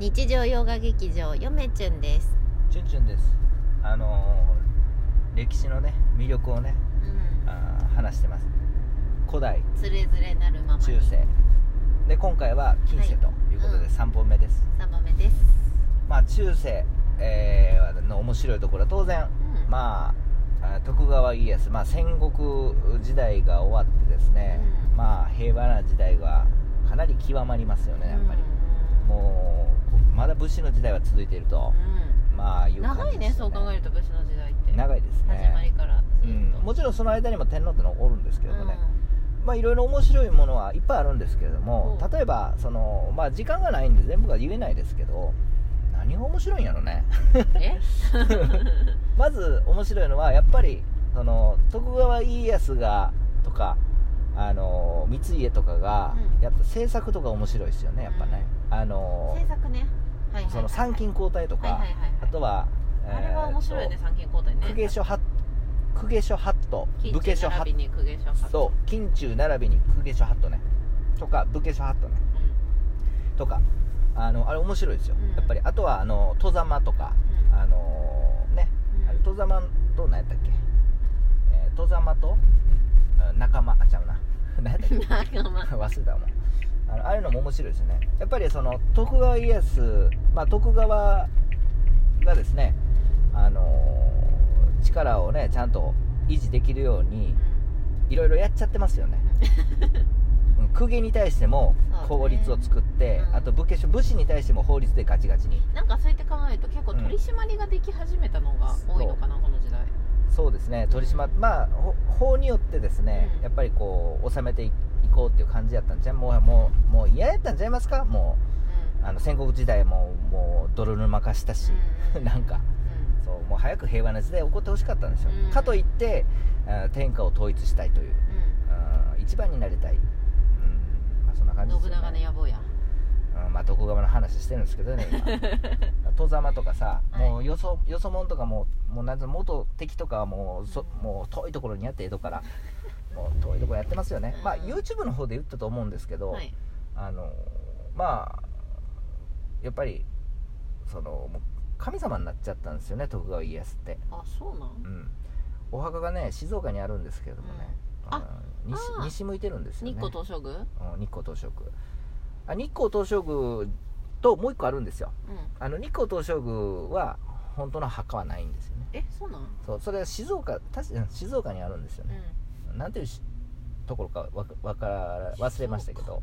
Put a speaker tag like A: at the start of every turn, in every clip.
A: 日常洋画劇場よめちゅんです。
B: チュンチュンです。あのー歴史のね魅力をね
A: うん。
B: あー話してます。古代。
A: つれづれなるままに。
B: 中世。で今回は近世ということで
A: はい
B: 3本目です、
A: 3番目です、
B: まあ中世、えーの面白いところは当然
A: うん。
B: まああ徳川家康、まあ、戦国時代が終わってですね、
A: うん。
B: まあ平和な時代がかなり極まりますよねやっぱり、
A: うん
B: もうこまだ武士の時代は続いていると、まあいう感じ
A: 長いねそう考えると武士の時代って。
B: 長いですね。
A: 始まりからず
B: うん。もちろんその間にも天皇ってのはおるんですけどもね、まあいろいろ面白いものはいっぱいあるんですけれども
A: うん。
B: 例えばそのまあ時間がないんで全部が言えないですけど何が面白いんやろね。まず面白いのはやっぱりその徳川家康がとかあの光家とかが
A: うん。
B: やった政策とか面白いですよねやっぱね、あの
A: 制作ね。はいはいはい
B: その参勤交代とか、
A: はいはいはいはい。
B: あとは、
A: あれは面白いね
B: えー
A: 参勤交代ね。
B: と公家書ハッ公家書ハット武家書ハッ
A: ト
B: そう近中並びに公家書ハットね。とか武家書ハットね。とかあのあれ面白いですよ、
A: うん。
B: やっぱりあとはあの戸様とか、
A: うん。
B: あのね、
A: うん。
B: あれ戸様と何やったっけ、えー戸様とあ仲間あちゃうな。何やっけ。
A: うん仲間。
B: 忘れたもんあのああいうのも面白いですよね。やっぱりその徳川家康、まあ、徳川がですね、あのー力をねちゃんと維持できるようにいろいろやっちゃってますよね。うん公家に対しても法律を作って、
A: うん。
B: あと武家武士に対しても法律でガチガチに。
A: なんかそうやって考えると結構取り締まりができ始めたのが多いのかな、
B: そうですね取り締まっまあほ法によってですね、
A: うん。
B: やっぱりこう収めていこうっていう感じやったんじゃんもうもうもう嫌やったんちゃいますか？もうあの戦国時代ももう泥沼化したし、
A: うん
B: なんかそうもう早く平和な時代起こってほしかったんですよ、
A: う。ん。
B: かといってあ天下を統一したいという
A: うん。
B: あ一番になりたい、うん。まあ、そんな感じですよ
A: 信長の野望や
B: うんまあ、徳川の話してるんですけどね今。戸様とかさ、
A: はい。
B: もうよそよそ者とかももうなん元敵とかはもうそ
A: うん
B: もう遠いところにやって江戸から もう遠いところやってますよね、まあ
A: うん
B: YouTube の方で言ったと思うんですけど、
A: はい。
B: あのまあやっぱりその神様になっちゃったんですよね徳川家康って、
A: あそうなん？
B: うん、お墓がね静岡にあるんですけれどもね、
A: うん。
B: あ西向いてるんですよね。
A: 日光東照宮？
B: うん日光東照宮あ日光東照宮ともう一個あるんですよ。
A: うん。
B: あの日光東照宮は本当の墓はないんですよね。
A: えそうなん
B: そうそれは静岡確か静岡にあるんですよ
A: うん。
B: ね、なんていうしところかわかわから忘れましたけど。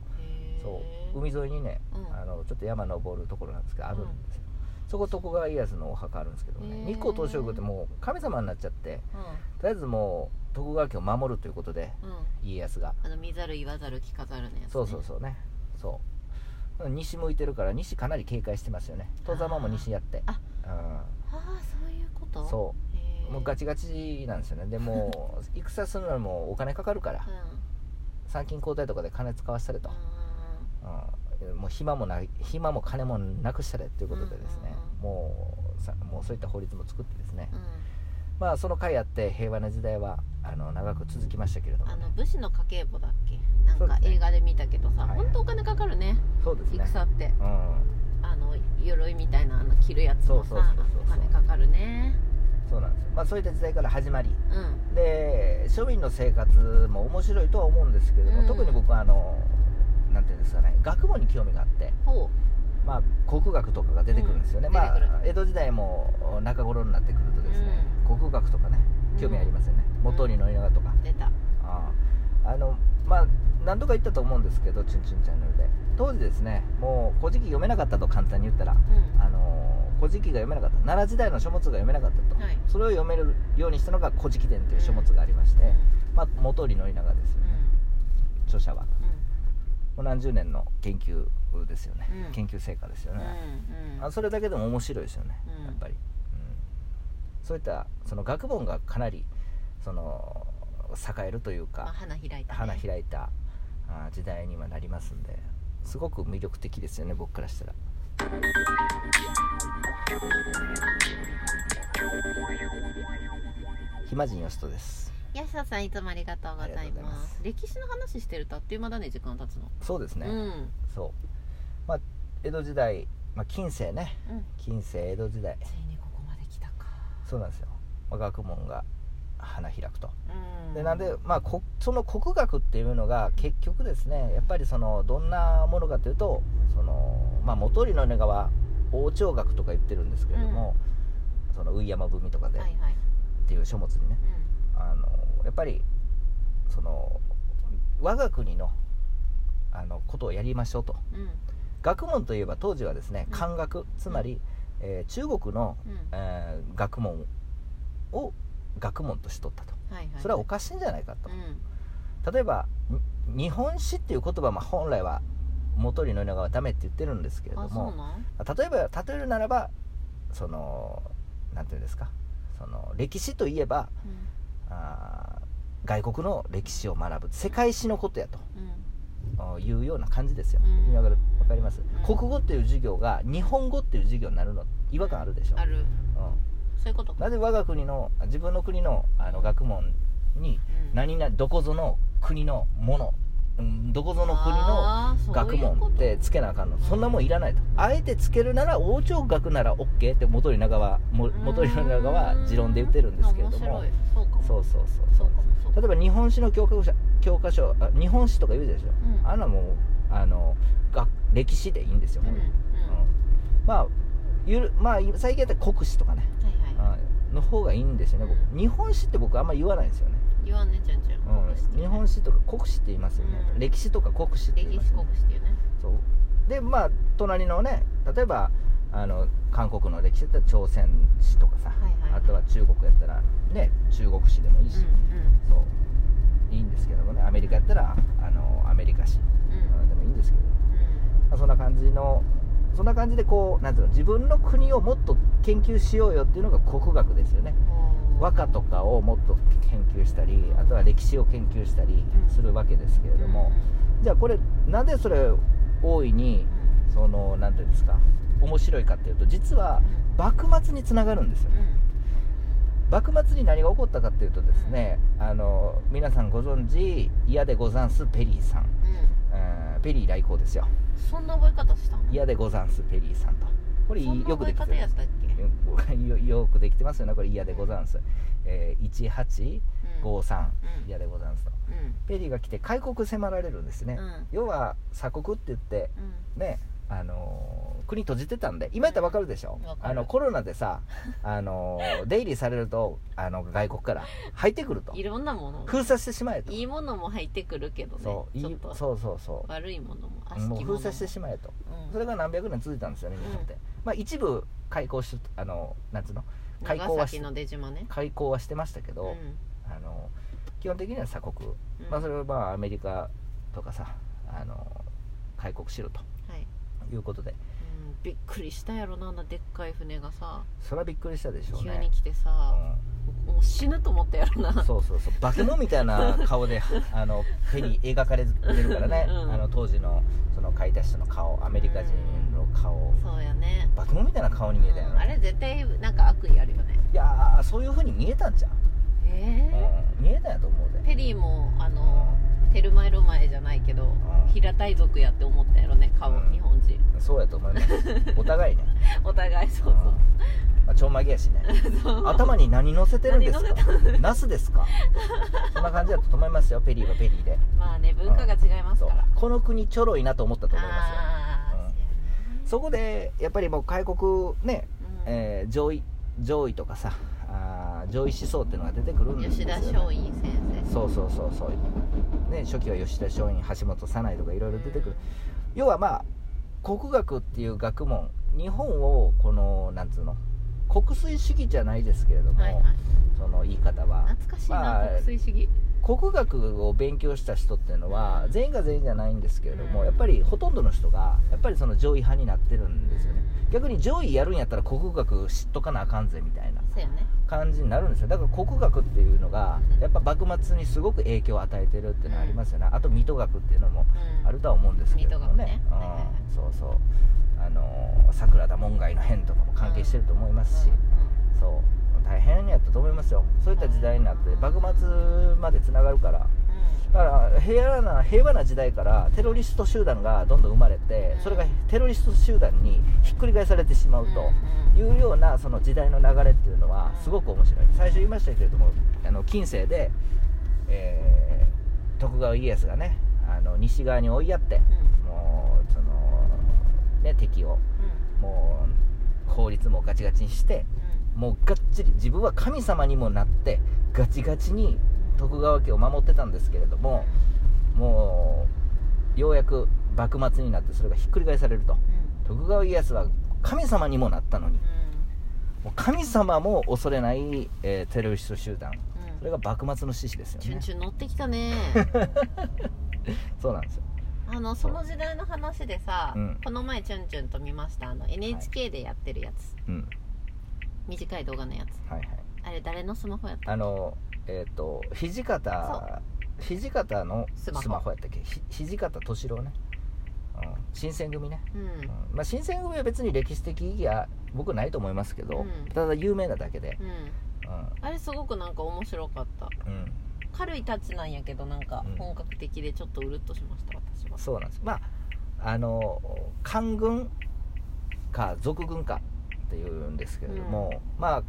B: そう。海沿いにね、
A: うん。
B: あのちょっと山登るところなんですけどあるんですよ、そこ徳川家康のお墓あるんですけどね。日光東照宮ってもう神様になっちゃってとりあえずもう徳川家を守るということで家康が。
A: あの見ざる言わざる聞かざるのやつ、ね、
B: そうそうそうね。そう西向いてるから西かなり警戒してますよね。戸様も西やって。
A: あ
B: う
A: ああそういうこと？
B: んそう。もうガ
A: チ
B: チガチなんですよね。でもう 戦するのにもお金かかるから。参勤交代とかで金使わせたれと、うん、もう暇もない暇も金もなくしたれということでですね、もうさもうそういった法律も作ってですね、
A: うん、うん
B: まあその回あって平和な時代はあの長く続きましたけれども、ね
A: あの、武士の家計簿だっけ？なんか映画で見たけどさ、
B: はい
A: 本当お金かかるね。
B: そうですね。
A: 戦って。
B: うん。
A: あの鎧みたいなあの着るやつもさ
B: そうそうそうそう
A: お金かかるね。
B: そうなんですよ。まあそういった時代から始まり。
A: うん。
B: で庶民の生活も面白いとは思うんですけれども、
A: うん。
B: 特に僕はあのなんていうんですかね学問に興味があって、
A: ほ
B: まあ、国学とかが出てくるんですよね、ま
A: うん。出てくる。
B: あ、江戸時代も中頃になってくるとですね、国学とかね興味ありますよね、
A: うん。
B: 元利の稲とか、
A: う出た。
B: ああ。あのまあ何度か言ったと思うんですけど「チュンチュンチャンネル」で。当時ですねもう「古事記」読めなかったと簡単に言ったら。
A: うん。
B: あの「古事記」が読めなかった。奈良時代の書物が読めなかったと、
A: はい。
B: それを読めるようにしたのが「古事記伝」という書物がありまして、まあ、元利の稲がですよね、著者は。
A: うん。
B: もう何十年の研究ですよね、
A: うん。
B: 研究成果ですよ
A: うん
B: ね、
A: うん。うん。
B: あそれだけでも面白いですよね、
A: うん。
B: やっぱり、うんそういったその学問がかなりその栄えるという
A: まあ
B: か、
A: 花開いた、ね、
B: 花開いたあ時代にはなりますんですごく魅力的ですよね僕からしたら。暇人よしとです。
A: 安田さんいつもありがとうございま
B: す。
A: 歴史の話してるとあっという間だね時間経つの。
B: そうですね、
A: うん。
B: そう。まあ江戸時代まあ、近世ね。
A: うん。
B: 近世江戸時代そうなんですよ、まあ学問が花開くと。
A: うん。
B: でなんで、まあ、こその国学っていうのが結局ですねやっぱりそのどんなものかというとその、まあ、元利の根川王朝学とか言ってるんですけれども、その「上山文」とかで、
A: はいはい。
B: っていう書物にね
A: う
B: あのやっぱりその我が国のあのことをやりましょうと。
A: んうん。
B: 学問といえば当時はですね
A: うん。
B: 漢学つまり、えー中国の、
A: うん。
B: えー学問を学問として取ったと。
A: はいはい。
B: それはおかしいんじゃないかと。
A: うん。
B: 例えばに日本史っていう言葉も本来は元利の稲川はダメって言ってるんですけれども例えば例えるならばそのなんていうんですか？その歴史といえば
A: うん。
B: あー外国の歴史を学ぶ。世界史のことやと。
A: うん。
B: あいうような感じですよ、
A: うん。
B: 意味わかるわかります、
A: うん
B: 国語っていう授業が日本語っていう授業になるの違和感あるでしょ、
A: ある。
B: うん。
A: そういうことか。
B: なぜ我が国の自分の国のあの学問に
A: うん。
B: 何々どこぞの国のものうんどこぞの国の学問ってつけなあかんの。そんなもんいらないと。あえてつけるなら王朝学なら OK って元利長はも元利長は持論で言ってるんですけれども。
A: 面白い。そう
B: そうそうそう例えば日本史の教科書教科書あ日本史とか言うでしょ、
A: うん。
B: あんなもうあの学歴史でいいんですよ、
A: うんうん。
B: まあゆるまあ最近やったら国史とかね、
A: はいはい。
B: うんの方がいいんですよね、僕
A: うん。
B: 日本史って僕あんま言わないんですよね、
A: 言わんねちゃんちゃん。
B: うん、日本史とか国史って言いますよね、
A: うん。
B: 歴史とか国史って言い
A: 歴史
B: ますよね。
A: 国史っていうね。
B: そう。でまあ隣のね例えばあの韓国の歴史だったら朝鮮史とかさ、
A: はいはい。
B: あとは中国やったらね中国史でもいいし、
A: うん
B: そう。いいんですけどもねアメリカやったらあのアメリカ史、
A: うん。うん
B: うんでもいいんですけど、まあ、そんな感じのそんな感じでこうなんていうの自分の国をもっと研究しようよっていうのが国学ですよね。
A: うん
B: 和歌とかをもっと研究したりあとは歴史を研究したりするわけですけれども、じゃあこれなんでそれ大いにそのなんていうんですか面白いかっていうと実は幕末につながるんですよ。
A: うん。うん
B: 幕末に何が起こったかっていうとですね、あの皆さんご存知嫌でござんすペリーさん、
A: うん。
B: えーペリー来航ですよ。
A: そんな覚え方したの？
B: 嫌でござんすペリーさんと。これよくできてるんですよよくできてますよねこれ。嫌でござんす、えー、1853、
A: うん。
B: 嫌でござんすと。
A: うん。
B: ペリーが来て開国迫られるんですね、
A: うん。
B: 要は鎖国って言って
A: うん。
B: ねあのー国閉じてたんで今やったら分かるでしょ、
A: わかる。
B: あのコロナでさ、あのー出入りされるとあの外国から入ってくると。
A: いろんなもの。
B: 封鎖してしまえと。
A: いいものも入ってくるけどね
B: そういいそうそうそ
A: 悪いものも
B: も
A: ものも。
B: 封鎖してしまえと。
A: うん。
B: それが何百年続いたんですよね日本って、まあ一部開港しあのなんつうの？開港はし
A: ね。
B: 開港はしてましたけど、
A: うん。
B: あの基本的には鎖国、
A: うん。
B: まあそれはまあアメリカとかさあの開国しろと。
A: はい
B: いうことで。
A: うんびっくりしたやろなあんなでっかい船がさ。
B: それはびっくりしたでしょうね。
A: 急に来てさもう死ぬと思ったやろ
B: うん
A: な。
B: そうそうそう。化け物みたいな 顔であのペリー描かれてるからね、
A: うん
B: あの当時のその書いた人の顔アメリカ人の顔。
A: そうやね。
B: 化け物みたいな顔に見えたよね。
A: うんあれ絶対なんか悪意あるよね。
B: いやーそういう風に見えたんじゃん、
A: え
B: うん、見えたんやと思うで。
A: ーペリーもあのテルマエロマエじゃないけど
B: ん
A: 平たい族やって思ったやろね顔
B: うん。
A: 日本人。
B: そうやと思います。お互いね。
A: お互いそう
B: う。んまあ、ちょんまげやしね。
A: そう。そう
B: 頭に何乗せてるんですか？ナスですか？そんな感じだと思いますよペリーはペリーで。
A: まあね文化が違います
B: そう。
A: から
B: この国ちょろいなと思ったと思いますよ。うん。そこでやっぱりもう開国ね、えー上位上位とかさあー上位思想っていうのが出てくるんです
A: 吉
B: よ、ね、
A: 田松陰先生。
B: そうそうそうそうね初期は吉田松陰橋本早苗とかいろいろ出てくる。要はまあ国学っていう学問日本をこのなんつうの国粋主義じゃないですけれども、
A: はいはい。
B: その言い方は。
A: 懐かしいな、
B: まあ
A: 国粋主義。
B: 国学を勉強した人っていうのは
A: うん
B: 全員が全員じゃないんですけれども、
A: うん。
B: やっぱりほとんどの人がやっぱりその上位派になってるんですよね。逆に上位やるんやったら国学知っとかなあかんぜみたいな
A: そうやね。
B: 感じになるんですよ。だから国学っていうのが
A: うん。
B: やっぱ幕末にすごく影響を与えてるっていうのはありますよね。あと水戸学っていうのも
A: うん。
B: あるとは思うんですけれどもね。
A: 水戸学ね。
B: うん。そうそう。あのー桜田門外の変とかも関係してると思いますし、そう。大変やったと思いますよ。そういった時代になって幕末までつながるからだから平和な平和な時代からテロリスト集団がどんどん生まれてそれがテロリスト集団にひっくり返されてしまうというようなその時代の流れっていうのはすごく面白い。最初言いましたけれどもあの近世で、えー徳川家康がねあの西側に追いやってもうその、ね、敵をもう法律もガチガチにしてもうがっちり自分は神様にもなってガチガチに徳川家を守ってたんですけれどももうようやく幕末になってそれがひっくり返されると。徳川家康は神様にもなったのに。もう神様も恐れない、えーテロリスト集団。それが幕末の志士ですよね。
A: チュンチュン乗ってきたね。
B: そうなんですよ。
A: あのその時代の話でさ、
B: うん。
A: この前チュンチュンと見ました。あの NHK でやってるやつ、
B: うん。
A: 短い動画のやつ。
B: はいはい。
A: あれ誰のスマホやった
B: あのえっ、と土方土方のス
A: スマホ
B: やったっけ？ひ土方歳郎ね、うん、新選組ね、
A: うん。
B: うん。まあ、新選組は別に歴史的意義は僕ないと思いますけど、
A: うん。
B: ただ有名なだけで。
A: うん。あれすごくなんか面白かった。軽いタッチなんやけどなんか
B: うん。
A: 本格的でちょっとうるっとしました私は。
B: そうなんです。まああの官軍か賊軍かっていうんですけれども、まあ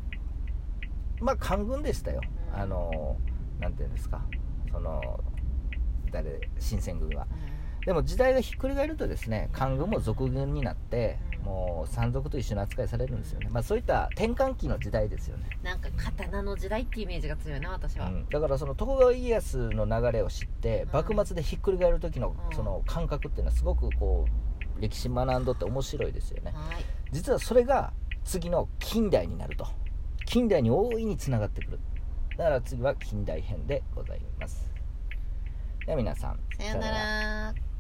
B: まあ官軍でしたよ、
A: うん
B: あのなんていうんですか。その誰新選組は。でも時代がひっくり返るとですね官軍も賊軍になって、
A: うん。
B: もう山賊と一緒の扱いされるんですよね、まあ、そういった転換期の時代ですよね、
A: なんか刀の時代ってイメージが強いな私は、
B: うん。だからその徳川家康の流れを知って
A: うん。
B: 幕末でひっくり返る時の
A: うん。
B: その感覚っていうのはすごくこう歴史学んどって面白いですよね。
A: はい。
B: 実はそれが次の近代になると。近代に大いにつながってくるだから次は近代編でございます。では皆さん
A: さよなら。